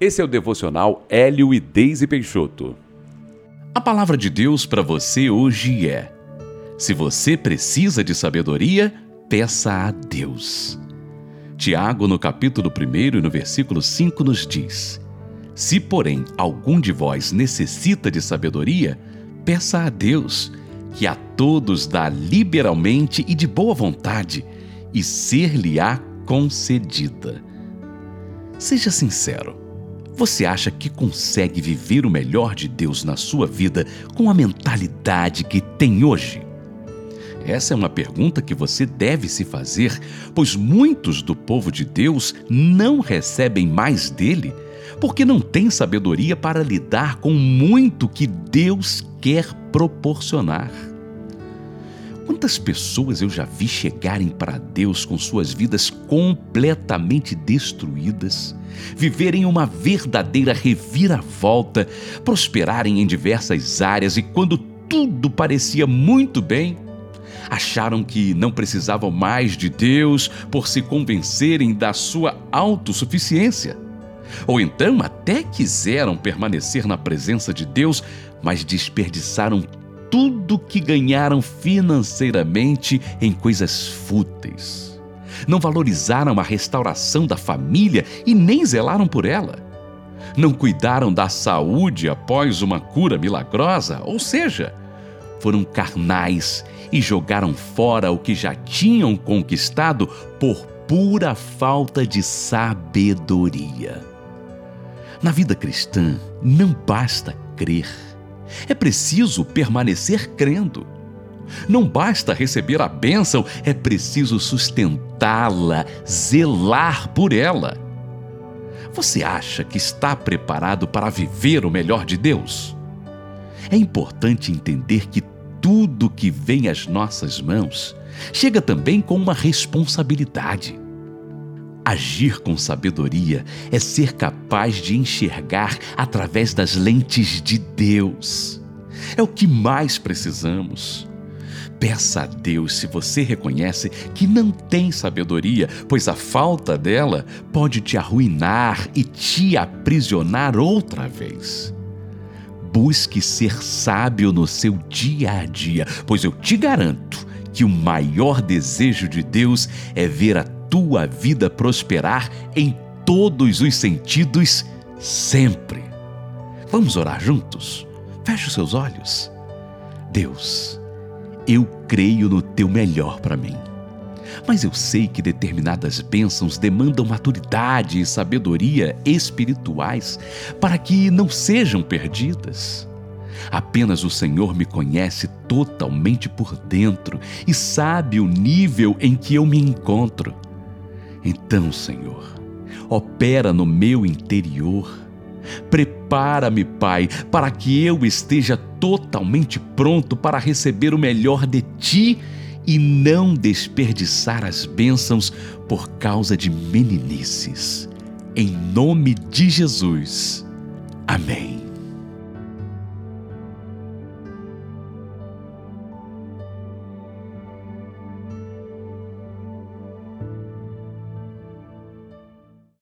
Esse é o devocional Hélio e Deise Peixoto. A palavra de Deus para você hoje é: se você precisa de sabedoria, peça a Deus. Tiago, no capítulo 1 e no versículo 5, nos diz: Se, porém, algum de vós necessita de sabedoria, peça a Deus, que a todos dá liberalmente e de boa vontade, e ser-lhe-á concedida. Seja sincero. Você acha que consegue viver o melhor de Deus na sua vida com a mentalidade que tem hoje? Essa é uma pergunta que você deve se fazer, pois muitos do povo de Deus não recebem mais dele porque não têm sabedoria para lidar com muito que Deus quer proporcionar. Quantas pessoas eu já vi chegarem para Deus com suas vidas completamente destruídas, viverem uma verdadeira reviravolta, prosperarem em diversas áreas e quando tudo parecia muito bem, acharam que não precisavam mais de Deus por se convencerem da sua autossuficiência. Ou então até quiseram permanecer na presença de Deus, mas desperdiçaram tudo que ganharam financeiramente em coisas fúteis. Não valorizaram a restauração da família e nem zelaram por ela. Não cuidaram da saúde após uma cura milagrosa, ou seja, foram carnais e jogaram fora o que já tinham conquistado por pura falta de sabedoria. Na vida cristã, não basta crer é preciso permanecer crendo. Não basta receber a bênção, é preciso sustentá-la, zelar por ela. Você acha que está preparado para viver o melhor de Deus? É importante entender que tudo que vem às nossas mãos chega também com uma responsabilidade. Agir com sabedoria é ser capaz de enxergar através das lentes de Deus. É o que mais precisamos. Peça a Deus se você reconhece que não tem sabedoria, pois a falta dela pode te arruinar e te aprisionar outra vez. Busque ser sábio no seu dia a dia, pois eu te garanto que o maior desejo de Deus é ver a tua vida prosperar em todos os sentidos, sempre. Vamos orar juntos? Feche os seus olhos. Deus, eu creio no teu melhor para mim. Mas eu sei que determinadas bênçãos demandam maturidade e sabedoria espirituais para que não sejam perdidas. Apenas o Senhor me conhece totalmente por dentro e sabe o nível em que eu me encontro. Então, Senhor, opera no meu interior. Prepara-me, Pai, para que eu esteja totalmente pronto para receber o melhor de Ti e não desperdiçar as bênçãos por causa de meninices. Em nome de Jesus. Amém.